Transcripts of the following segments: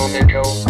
Joe, Joe.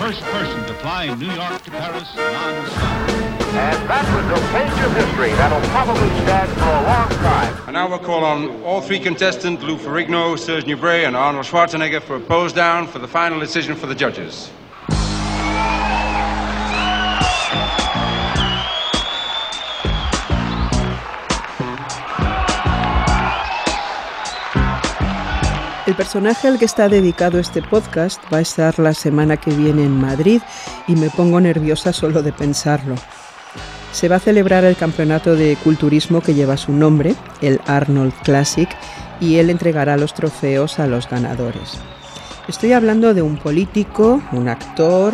First person to fly New York to Paris non-stop. And that was a page of history that'll probably stand for a long time. And now we'll call on all three contestants, Lou Ferrigno, Serge Nubret, and Arnold Schwarzenegger, for a pose down for the final decision for the judges. El personaje al que está dedicado este podcast va a estar la semana que viene en Madrid y me pongo nerviosa solo de pensarlo. Se va a celebrar el campeonato de culturismo que lleva su nombre, el Arnold Classic, y él entregará los trofeos a los ganadores. Estoy hablando de un político, un actor,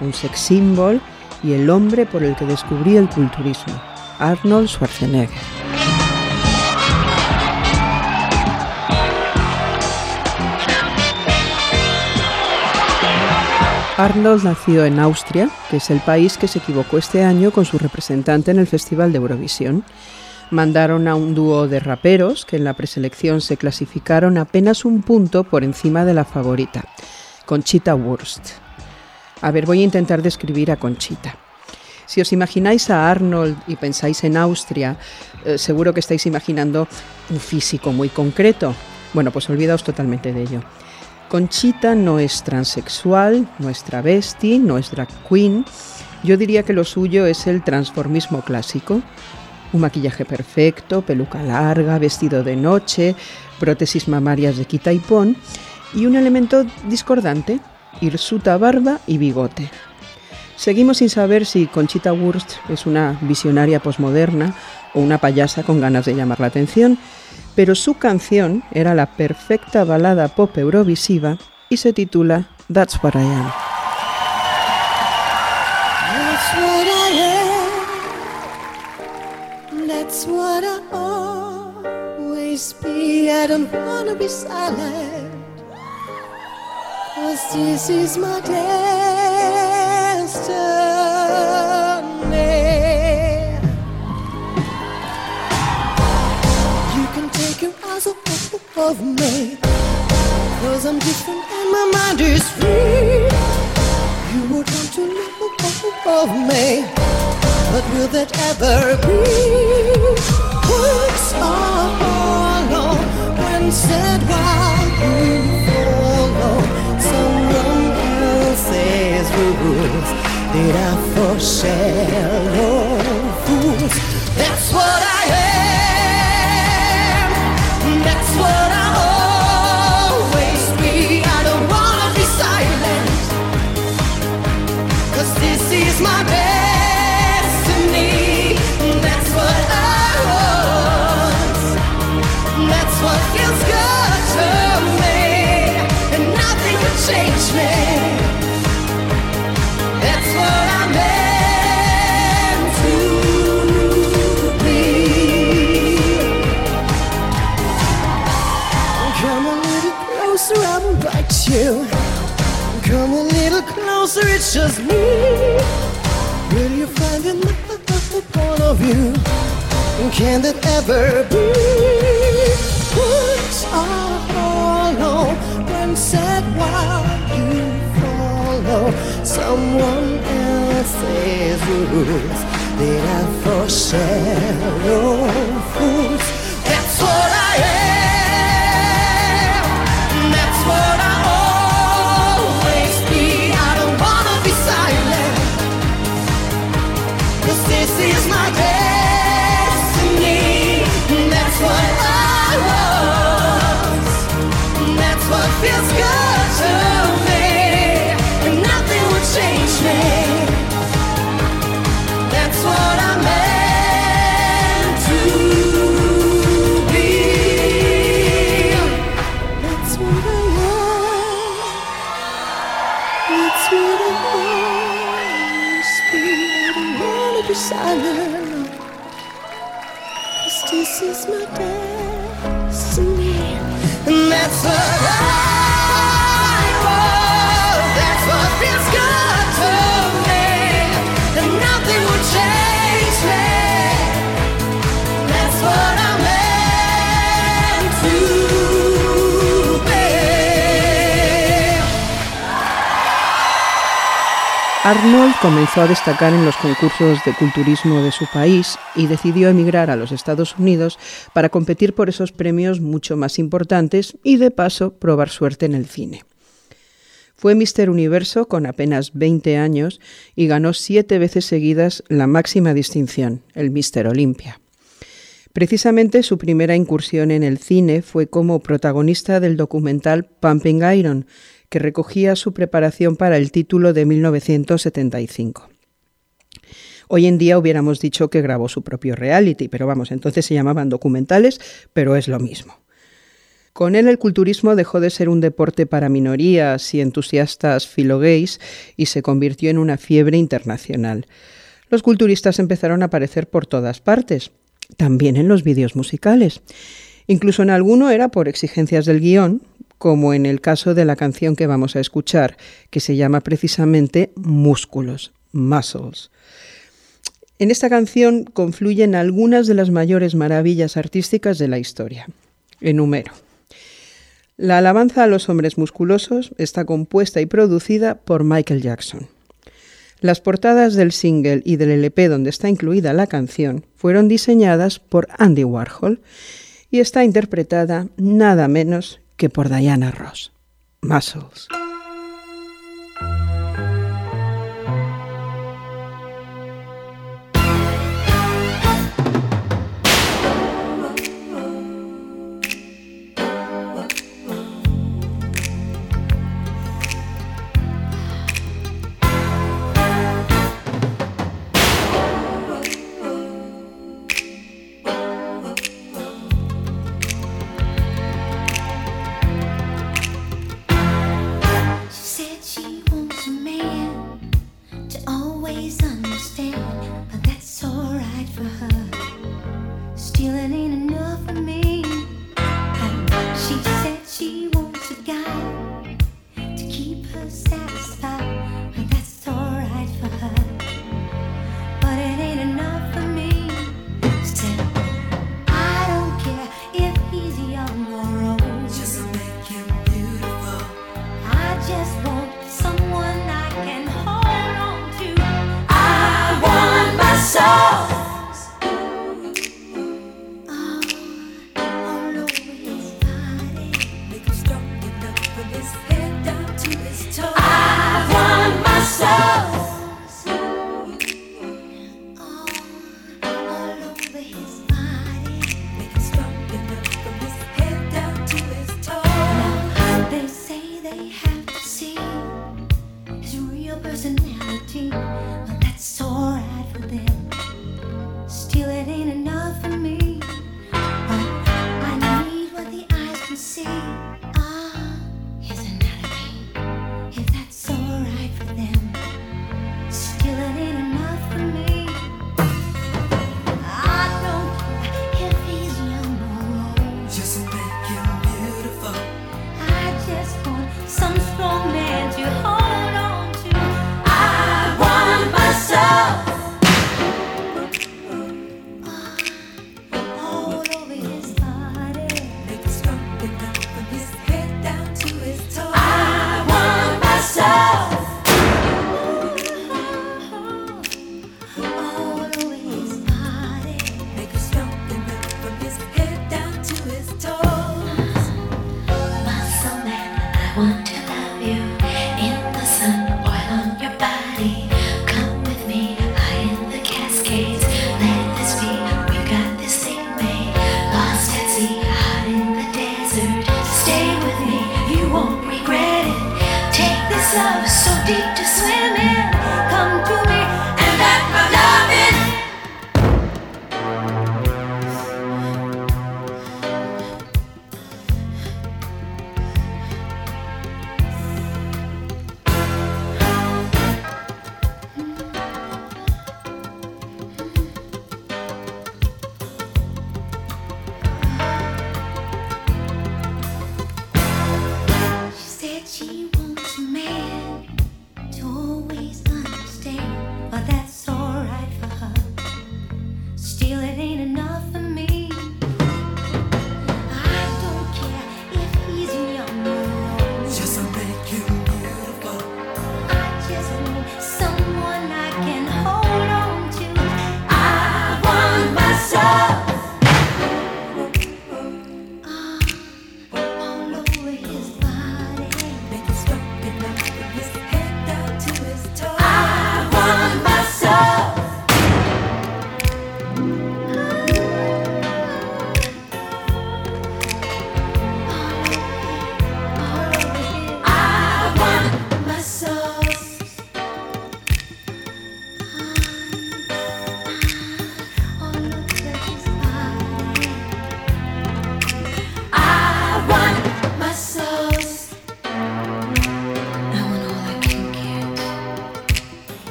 un sex symbol y el hombre por el que descubrí el culturismo, Arnold Schwarzenegger. Arnold nació en Austria, que es el país que se equivocó este año con su representante en el Festival de Eurovisión. Mandaron a un dúo de raperos que en la preselección se clasificaron apenas un punto por encima de la favorita, Conchita Wurst. A ver, voy a intentar describir a Conchita. Si os imagináis a Arnold y pensáis en Austria, eh, seguro que estáis imaginando un físico muy concreto. Bueno, pues olvidaos totalmente de ello. Conchita no es transexual, no es travesti, no es drag queen. Yo diría que lo suyo es el transformismo clásico. Un maquillaje perfecto, peluca larga, vestido de noche, prótesis mamarias de quita y pon y un elemento discordante, hirsuta barba y bigote. Seguimos sin saber si Conchita Wurst es una visionaria posmoderna o una payasa con ganas de llamar la atención, pero su canción era la perfecta balada pop eurovisiva y se titula That's What I Am. That's what I am. That's what I always be. I don't wanna be silent. Cause this is my destiny. Of me. Cause I'm different and my mind is free. You would want to know of me, but will that ever be? Words are hollow when said while you follow someone else's rules. Did I foreshadow closer, it's just me. Will you find another point of view? Can that ever be? Words are hollow when said while you follow someone else's rules. later for shallow fools. That's what I am. This is my destiny. And that's what I Arnold comenzó a destacar en los concursos de culturismo de su país y decidió emigrar a los Estados Unidos para competir por esos premios mucho más importantes y de paso probar suerte en el cine. Fue Mister Universo con apenas 20 años y ganó siete veces seguidas la máxima distinción, el Mister Olympia. Precisamente su primera incursión en el cine fue como protagonista del documental Pumping Iron, que recogía su preparación para el título de 1975. Hoy en día hubiéramos dicho que grabó su propio reality, pero vamos, entonces se llamaban documentales, pero es lo mismo. Con él el culturismo dejó de ser un deporte para minorías y entusiastas filogays y se convirtió en una fiebre internacional. Los culturistas empezaron a aparecer por todas partes, también en los vídeos musicales. Incluso en alguno era por exigencias del guion, como en el caso de la canción que vamos a escuchar, que se llama precisamente Músculos, Muscles. En esta canción confluyen algunas de las mayores maravillas artísticas de la historia. Enumero. La alabanza a los hombres musculosos está compuesta y producida por Michael Jackson. Las portadas del single y del LP donde está incluida la canción fueron diseñadas por Andy Warhol y está interpretada nada menos que por Diana Ross. Muscles.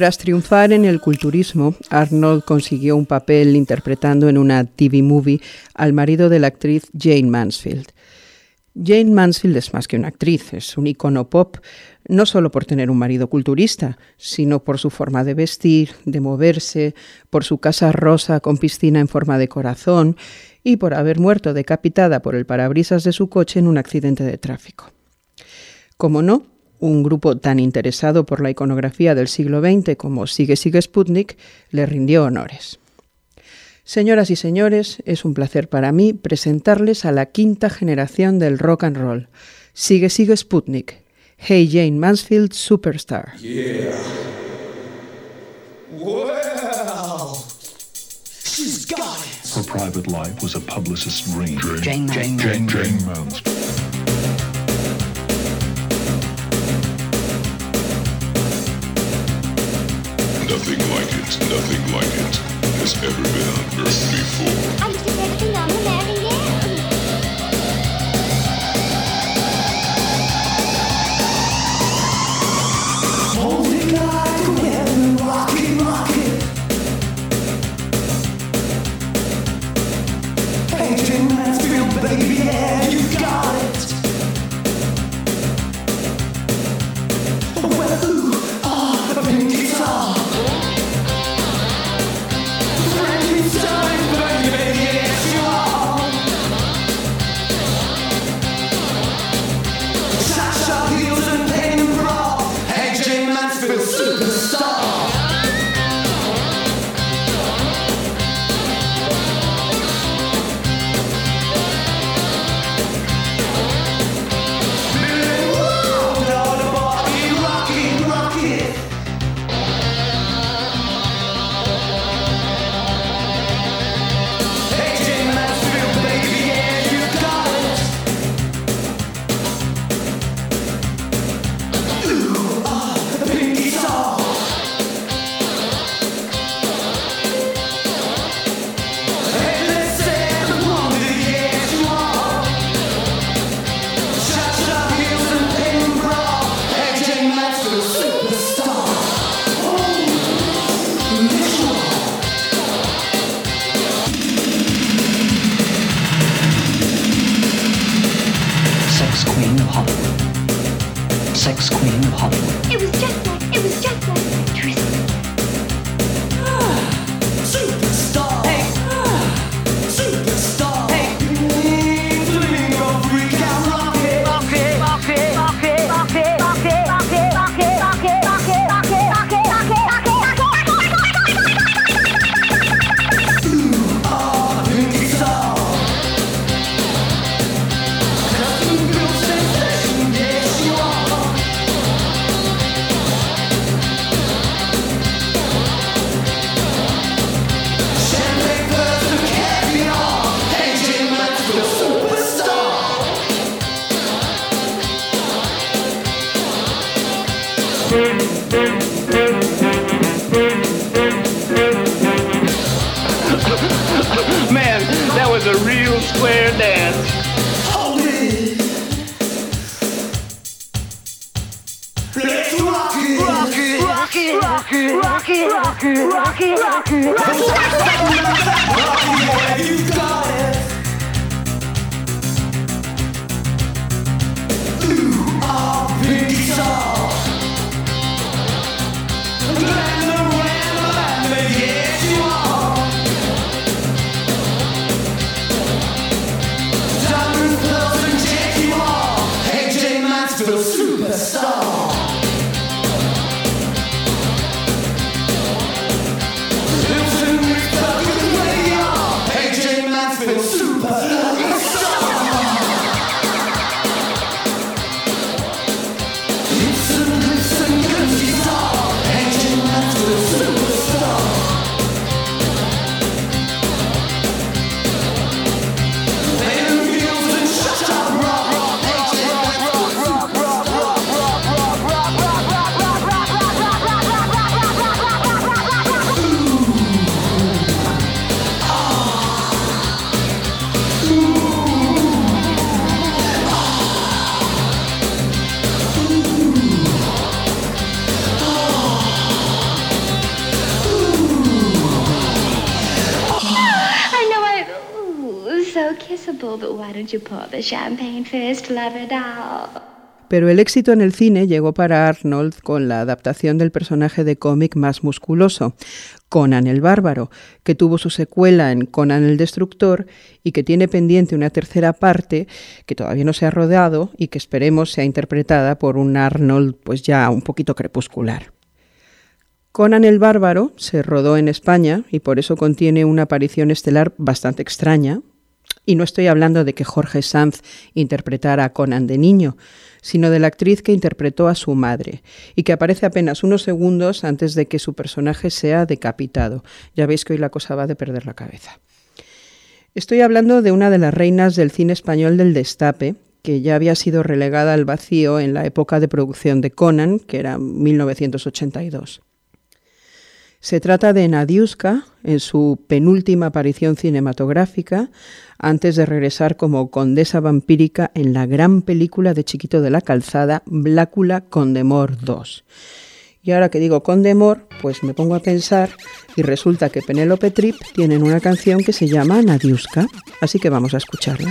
Tras triunfar en el culturismo, Arnold consiguió un papel interpretando en una TV movie al marido de la actriz Jane Mansfield. Jane Mansfield es más que una actriz, es un icono pop, no solo por tener un marido culturista, sino por su forma de vestir, de moverse, por su casa rosa con piscina en forma de corazón y por haber muerto decapitada por el parabrisas de su coche en un accidente de tráfico. Como no, un grupo tan interesado por la iconografía del siglo XX como Sigue Sigue Sputnik le rindió honores. Señoras y señores, es un placer para mí presentarles a la quinta generación del rock and roll. Sigue Sigue Sputnik. Hey Jane Mansfield Superstar. Yeah. Well, she's got it. Her private life was a publicist's dream. Jane Jane, Mansfield. Jane, Jane Mansfield. Nothing like it, nothing like it has ever been unearthed before. I'm just everything on the Mary Ann. Hold it like a weapon, rock it, rock it. Hey, Jane Mansfield, baby, yeah, you got it. Well, ooh, ah, the pink guitar. Pero el éxito en el cine llegó para Arnold con la adaptación del personaje de cómic más musculoso, Conan el Bárbaro, que tuvo su secuela en Conan el Destructor y que tiene pendiente una tercera parte que todavía no se ha rodado y que esperemos sea interpretada por un Arnold pues ya un poquito crepuscular. Conan el Bárbaro se rodó en España y por eso contiene una aparición estelar bastante extraña. Y no estoy hablando de que Jorge Sanz interpretara a Conan de niño, sino de la actriz que interpretó a su madre y que aparece apenas unos segundos antes de que su personaje sea decapitado. Ya veis que hoy la cosa va de perder la cabeza. Estoy hablando de una de las reinas del cine español del destape, que ya había sido relegada al vacío en la época de producción de Conan, que era 1982. Se trata de Nadiuska en su penúltima aparición cinematográfica, antes de regresar como condesa vampírica en la gran película de Chiquito de la Calzada, Blácula Condemor 2. Y ahora que digo Condemor, pues me pongo a pensar y resulta que Penélope Trip tienen una canción que se llama Nadiuska, así que vamos a escucharla.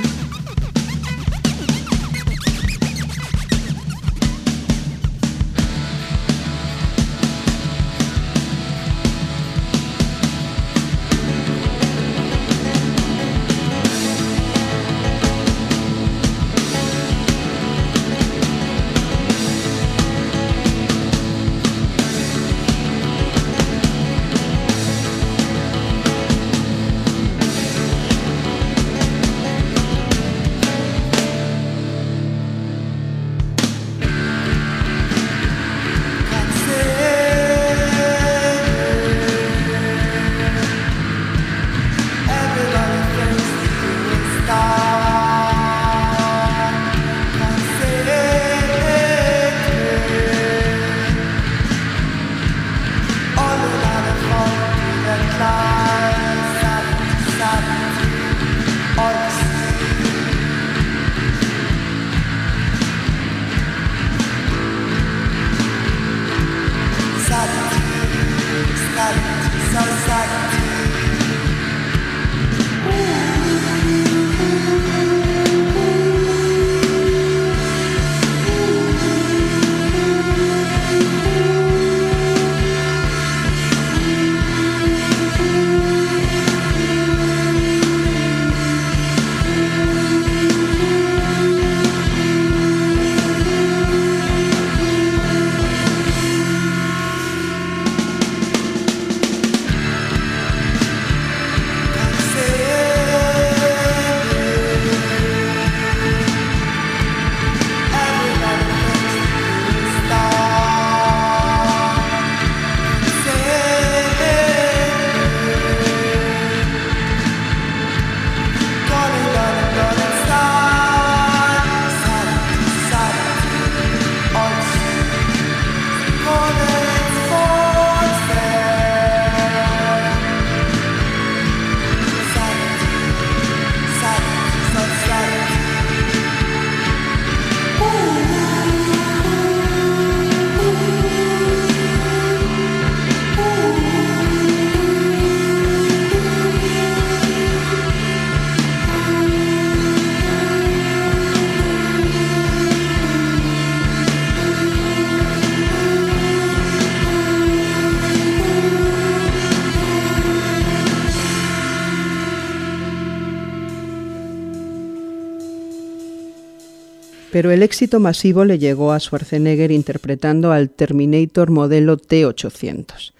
Pero el éxito masivo le llegó a Schwarzenegger interpretando al Terminator modelo T-800.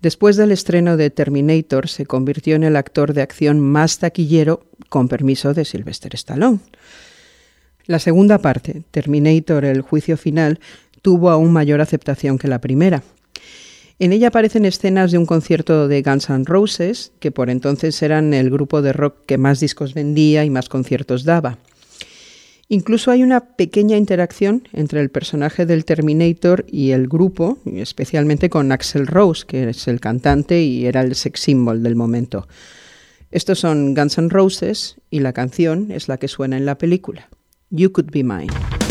Después del estreno de Terminator, se convirtió en el actor de acción más taquillero, con permiso de Sylvester Stallone. La segunda parte, Terminator, el juicio final, tuvo aún mayor aceptación que la primera. En ella aparecen escenas de un concierto de Guns N' Roses, que por entonces eran el grupo de rock que más discos vendía y más conciertos daba. Incluso hay una pequeña interacción entre el personaje del Terminator y el grupo, especialmente con Axel Rose, que es el cantante y era el sex symbol del momento. Estos son Guns N' Roses y la canción es la que suena en la película. You Could Be Mine.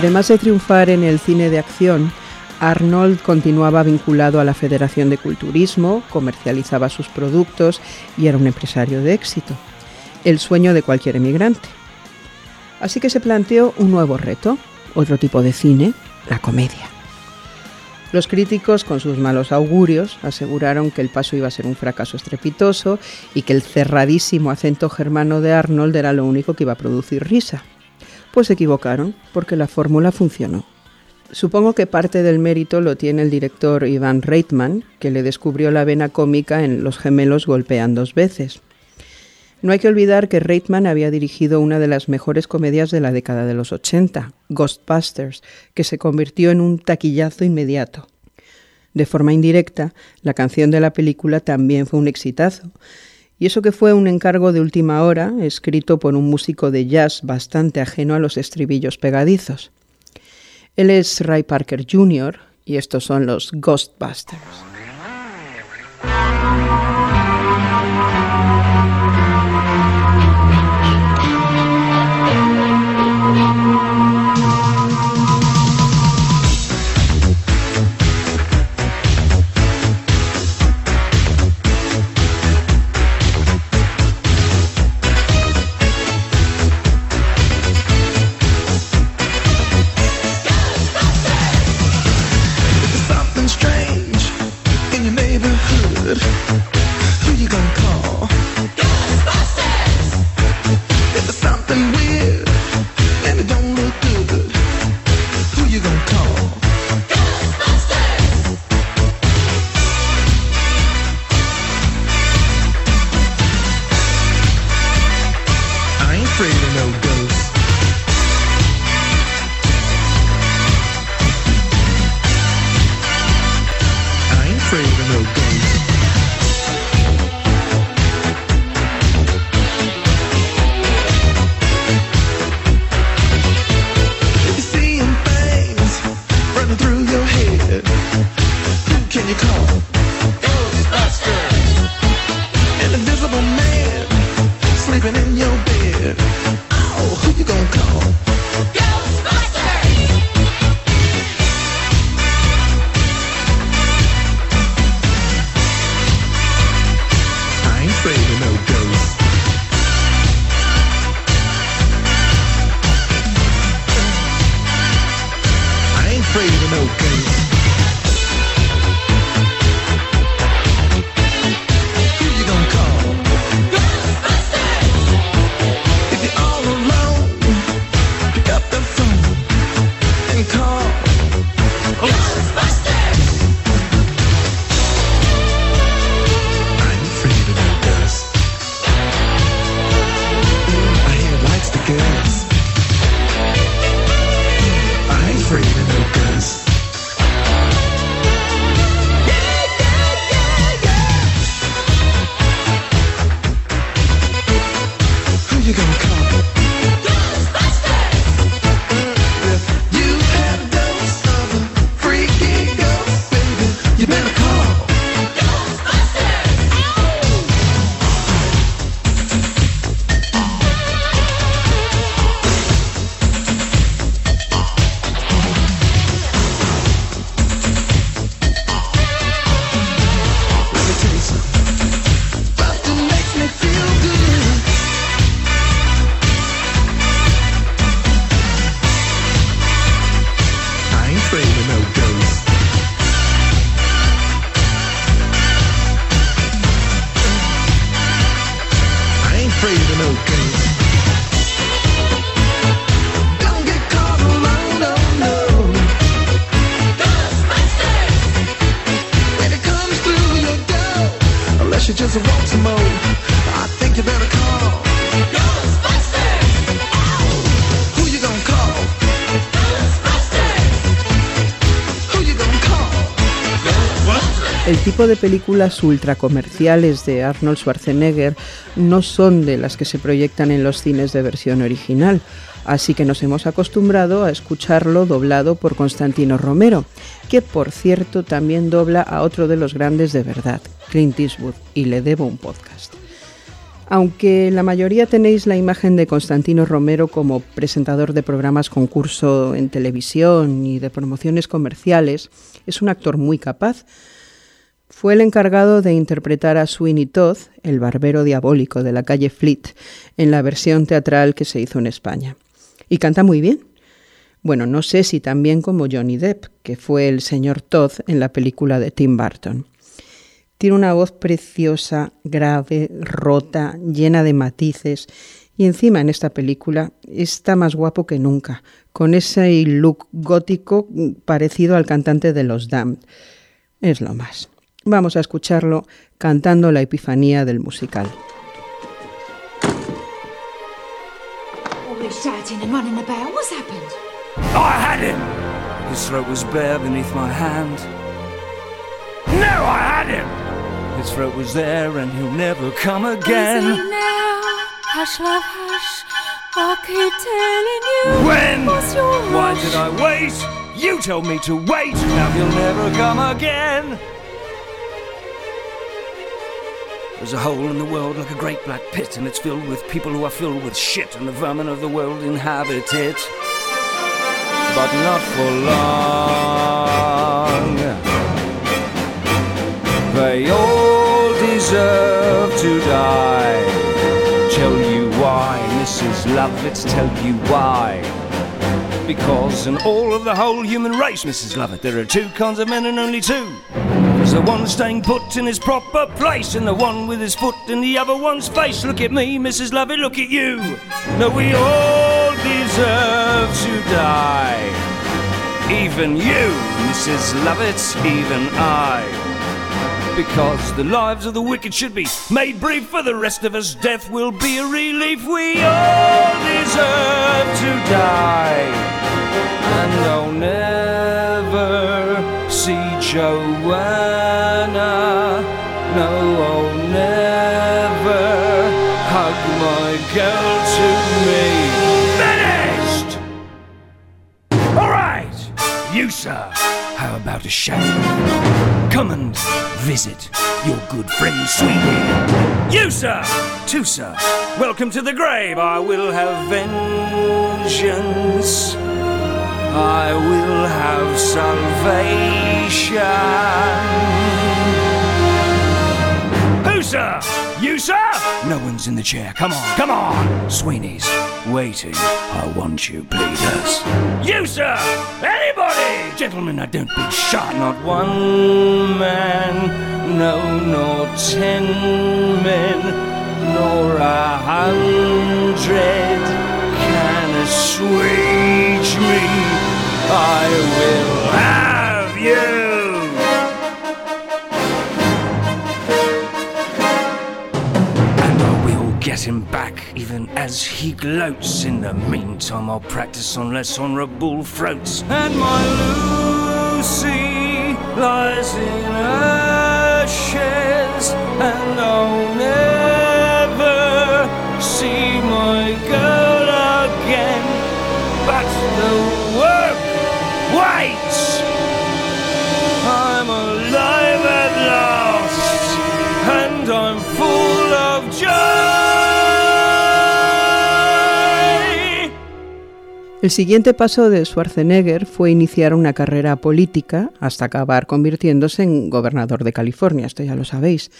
Además de triunfar en el cine de acción, Arnold continuaba vinculado a la Federación de Culturismo, comercializaba sus productos y era un empresario de éxito. El sueño de cualquier emigrante. Así que se planteó un nuevo reto, otro tipo de cine, la comedia. Los críticos, con sus malos augurios, aseguraron que el paso iba a ser un fracaso estrepitoso y que el cerradísimo acento germano de Arnold era lo único que iba a producir risa. Pues se equivocaron, porque la fórmula funcionó. Supongo que parte del mérito lo tiene el director Ivan Reitman, que le descubrió la vena cómica en Los gemelos golpean dos veces. No hay que olvidar que Reitman había dirigido una de las mejores comedias de la década de los 80, Ghostbusters, que se convirtió en un taquillazo inmediato. De forma indirecta, la canción de la película también fue un exitazo, y eso que fue un encargo de última hora, escrito por un músico de jazz bastante ajeno a los estribillos pegadizos. Él es Ray Parker Jr. y estos son los Ghostbusters. De películas ultracomerciales de Arnold Schwarzenegger no son de las que se proyectan en los cines de versión original, así que nos hemos acostumbrado a escucharlo doblado por Constantino Romero, que por cierto también dobla a otro de los grandes de verdad, Clint Eastwood, y le debo un podcast. Aunque la mayoría tenéis la imagen de Constantino Romero como presentador de programas concurso en televisión y de promociones comerciales, es un actor muy capaz. Fue el encargado de interpretar a Sweeney Todd, el barbero diabólico de la calle Fleet, en la versión teatral que se hizo en España. Y canta muy bien. Bueno, no sé si también como Johnny Depp, que fue el señor Todd en la película de Tim Burton. Tiene una voz preciosa, grave, rota, llena de matices y encima en esta película está más guapo que nunca, con ese look gótico parecido al cantante de los Damned. Es lo más. Vamos a escucharlo cantando la epifanía del musical. All this shouting and running about, what's happened? I had him! His throat was bare beneath my hand. No, I had him! His throat was there and he'll never come again. Easy now, hush, love, hush. I keep telling you. When? What's your Why rush? did I wait? You told me to wait. Now he'll never come again. There's a hole in the world like a great black pit, and it's filled with people who are filled with shit, and the vermin of the world inhabit it. But not for long. They all deserve to die. Tell you why, Mrs. Love, let's tell you why. Because in all of the whole human race, Mrs. Lovett, there are two kinds of men and only two. There's the one staying put in his proper place, and the one with his foot in the other one's face. Look at me, Mrs. Lovett, look at you. No, we all deserve to die. Even you, Mrs. Lovett, even I. Because the lives of the wicked should be made brief for the rest of us. Death will be a relief. We all deserve to die. And I'll never see Joanna. No, I'll never hug my girl to me. Finished! All right, you, sir. How about a shave? Come and visit your good friend Sweetie. You, sir, too, sir. Welcome to the grave. I will have vengeance. I will have salvation. Who, sir? You, sir? No one's in the chair. Come on, come on. Sweeney's waiting. I want you, bleeders. You, sir? Anybody? Gentlemen, I don't be shot. Not one man, no, nor ten men, nor a hundred assuage me. I will have you. And I will get him back, even as he gloats. In the meantime, I'll practice on less honourable throats. And my Lucy lies in ashes, and I'll never see my girl again. Full joy. El siguiente paso de Schwarzenegger fue iniciar una carrera política hasta acabar convirtiéndose en gobernador de California, esto ya lo sabéis.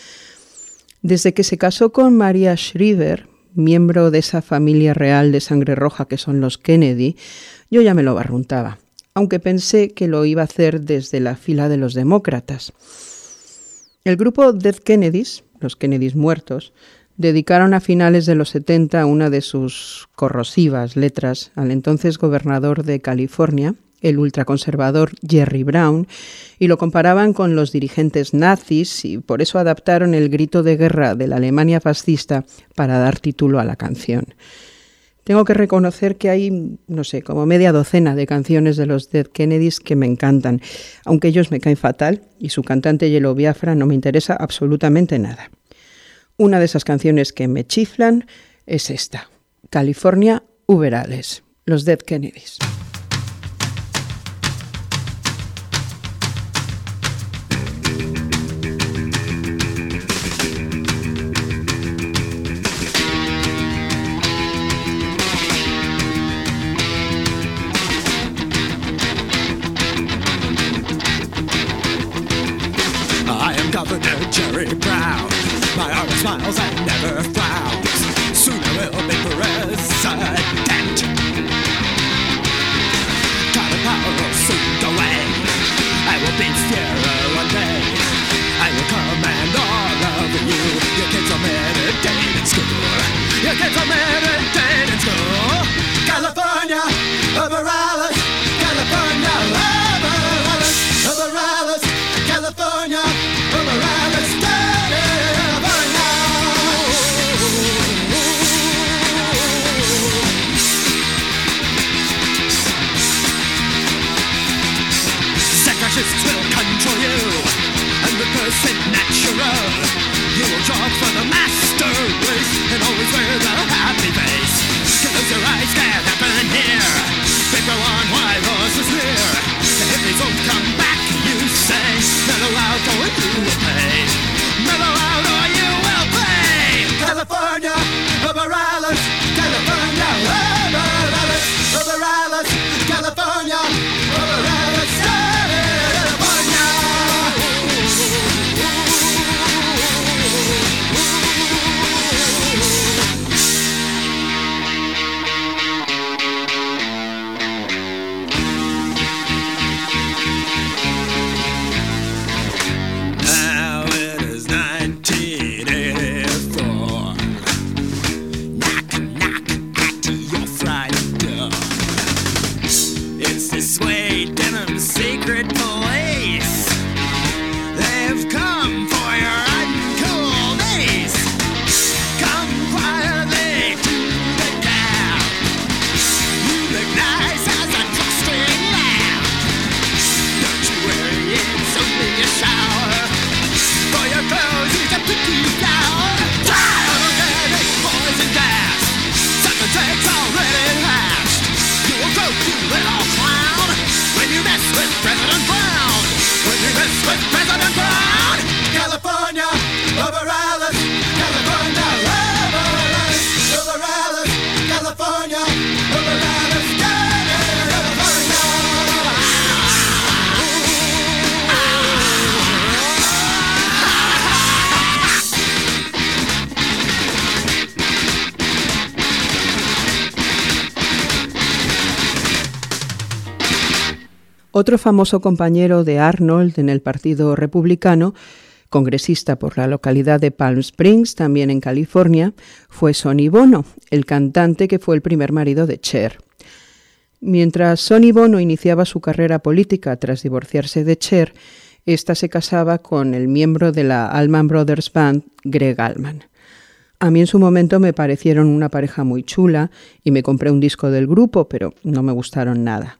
Desde que se casó con Maria Shriver, miembro de esa familia real de sangre roja que son los Kennedy, yo ya me lo barruntaba, aunque pensé que lo iba a hacer desde la fila de los demócratas. El grupo Dead Kennedys, los Kennedys muertos, dedicaron a finales de los 70 una de sus corrosivas letras al entonces gobernador de California, el ultraconservador Jerry Brown, y lo comparaban con los dirigentes nazis y por eso adaptaron el grito de guerra de la Alemania fascista para dar título a la canción. Tengo que reconocer que hay, no sé, como media docena de canciones de los Dead Kennedys que me encantan, aunque ellos me caen fatal y su cantante Yellow Biafra no me interesa absolutamente nada. Una de esas canciones que me chiflan es esta, California Uberales, los Dead Kennedys. Otro famoso compañero de Arnold en el Partido Republicano, congresista por la localidad de Palm Springs, también en California, fue Sonny Bono, el cantante que fue el primer marido de Cher. Mientras Sonny Bono iniciaba su carrera política tras divorciarse de Cher, ésta se casaba con el miembro de la Allman Brothers Band, Greg Allman. A mí en su momento me parecieron una pareja muy chula y me compré un disco del grupo, pero no me gustaron nada.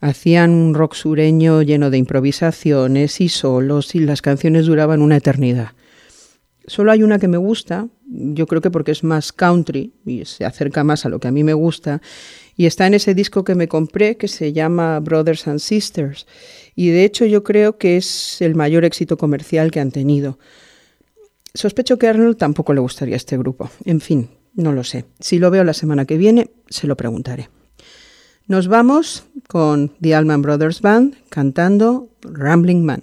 Hacían un rock sureño lleno de improvisaciones y solos y las canciones duraban una eternidad. Solo hay una que me gusta, yo creo que porque es más country y se acerca más a lo que a mí me gusta, y está en ese disco que me compré que se llama Brothers and Sisters. Y de hecho yo creo que es el mayor éxito comercial que han tenido. Sospecho que a Arnold tampoco le gustaría este grupo. En fin, no lo sé. Si lo veo la semana que viene, se lo preguntaré. Nos vamos con The Allman Brothers Band cantando Rambling Man.